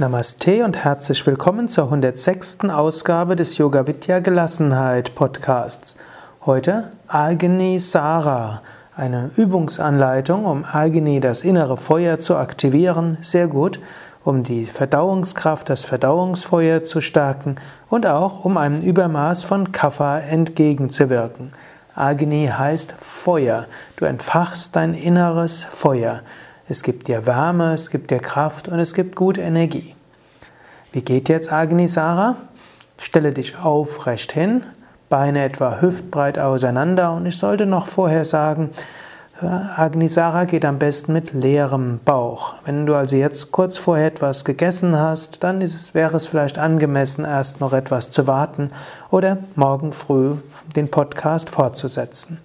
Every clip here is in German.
Namaste und herzlich willkommen zur 106. Ausgabe des Yoga Vidya Gelassenheit Podcasts. Heute Agni Sara, eine Übungsanleitung, um Agni, das innere Feuer, zu aktivieren. Sehr gut, um die Verdauungskraft, das Verdauungsfeuer zu stärken und auch um einem Übermaß von Kapha entgegenzuwirken. Agni heißt Feuer. Du entfachst dein inneres Feuer. Es gibt dir Wärme, es gibt dir Kraft und es gibt gute Energie. Wie geht jetzt Agnisara? Stelle dich aufrecht hin, Beine etwa hüftbreit auseinander und ich sollte noch vorher sagen, Agnisara geht am besten mit leerem Bauch. Wenn du also jetzt kurz vorher etwas gegessen hast, dann es, wäre es vielleicht angemessen, erst noch etwas zu warten oder morgen früh den Podcast fortzusetzen.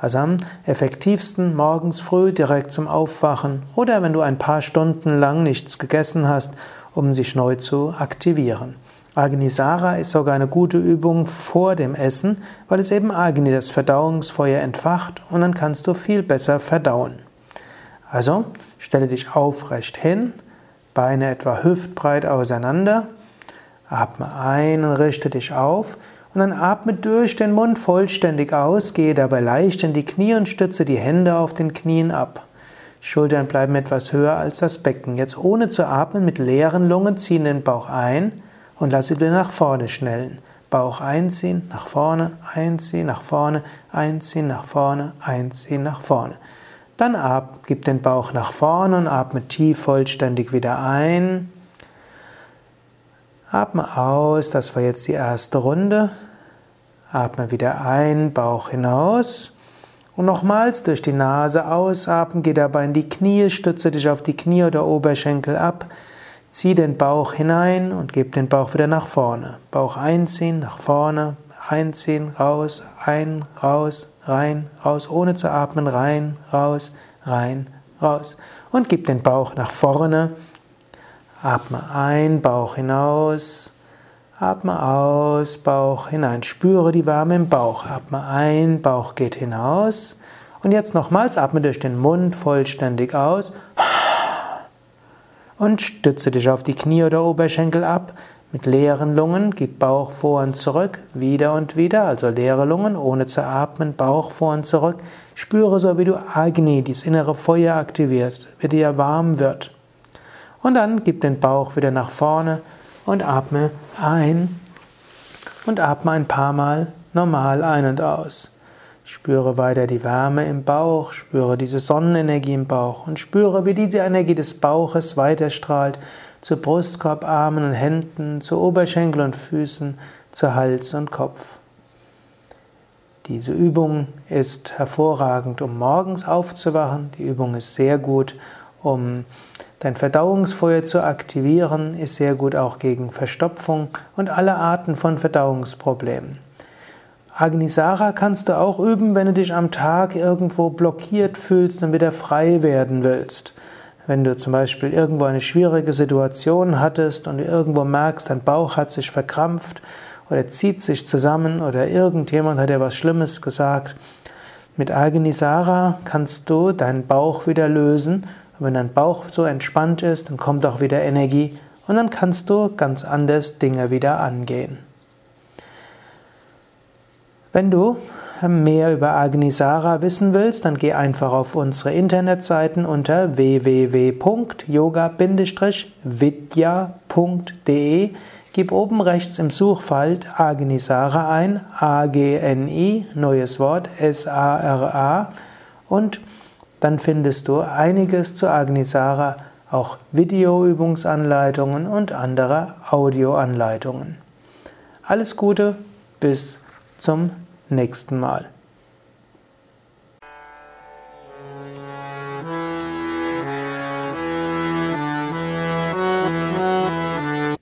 Also am effektivsten morgens früh direkt zum Aufwachen oder wenn du ein paar Stunden lang nichts gegessen hast, um sich neu zu aktivieren. Agnisara ist sogar eine gute Übung vor dem Essen, weil es eben Agni, das Verdauungsfeuer, entfacht und dann kannst du viel besser verdauen. Also stelle dich aufrecht hin, Beine etwa hüftbreit auseinander, atme ein und richte dich auf und dann atme durch den Mund vollständig aus, gehe dabei leicht in die Knie und stütze die Hände auf den Knien ab. Schultern bleiben etwas höher als das Becken. Jetzt ohne zu atmen mit leeren Lungen ziehen den Bauch ein und lasse wieder nach vorne schnellen. Bauch einziehen, nach vorne, einziehen, nach vorne, einziehen, nach vorne, einziehen, nach vorne. Dann ab, gib den Bauch nach vorne und atme tief vollständig wieder ein. Atme aus, das war jetzt die erste Runde. Atme wieder ein, Bauch hinaus. Und nochmals durch die Nase ausatmen, geh dabei in die Knie, stütze dich auf die Knie oder Oberschenkel ab. Zieh den Bauch hinein und gib den Bauch wieder nach vorne. Bauch einziehen, nach vorne, einziehen, raus, ein, raus, rein, raus, ohne zu atmen, rein, raus, rein, raus. Und gib den Bauch nach vorne Atme ein, Bauch hinaus. Atme aus, Bauch hinein. Spüre die Wärme im Bauch. Atme ein, Bauch geht hinaus. Und jetzt nochmals, atme durch den Mund vollständig aus. Und stütze dich auf die Knie oder Oberschenkel ab. Mit leeren Lungen gib Bauch vor und zurück, wieder und wieder, also leere Lungen, ohne zu atmen, Bauch vor und zurück. Spüre so, wie du Agni, dieses innere Feuer aktivierst, wie dir warm wird. Und dann gib den Bauch wieder nach vorne und atme ein und atme ein paar Mal normal ein und aus. Spüre weiter die Wärme im Bauch, spüre diese Sonnenenergie im Bauch und spüre, wie diese Energie des Bauches weiterstrahlt zu Brustkorb, Armen und Händen, zu Oberschenkel und Füßen, zu Hals und Kopf. Diese Übung ist hervorragend, um morgens aufzuwachen. Die Übung ist sehr gut, um Dein Verdauungsfeuer zu aktivieren ist sehr gut auch gegen Verstopfung und alle Arten von Verdauungsproblemen. Agnisara kannst du auch üben, wenn du dich am Tag irgendwo blockiert fühlst und wieder frei werden willst. Wenn du zum Beispiel irgendwo eine schwierige Situation hattest und du irgendwo merkst, dein Bauch hat sich verkrampft oder zieht sich zusammen oder irgendjemand hat dir was Schlimmes gesagt. Mit Agnisara kannst du deinen Bauch wieder lösen wenn dein Bauch so entspannt ist, dann kommt auch wieder Energie und dann kannst du ganz anders Dinge wieder angehen. Wenn du mehr über Agnisara wissen willst, dann geh einfach auf unsere Internetseiten unter www.yoga-vidya.de. Gib oben rechts im Suchfeld Agnisara ein, A-G-N-I, neues Wort, S-A-R-A und dann findest du einiges zu Agnisara, auch Videoübungsanleitungen und andere Audioanleitungen. Alles Gute, bis zum nächsten Mal.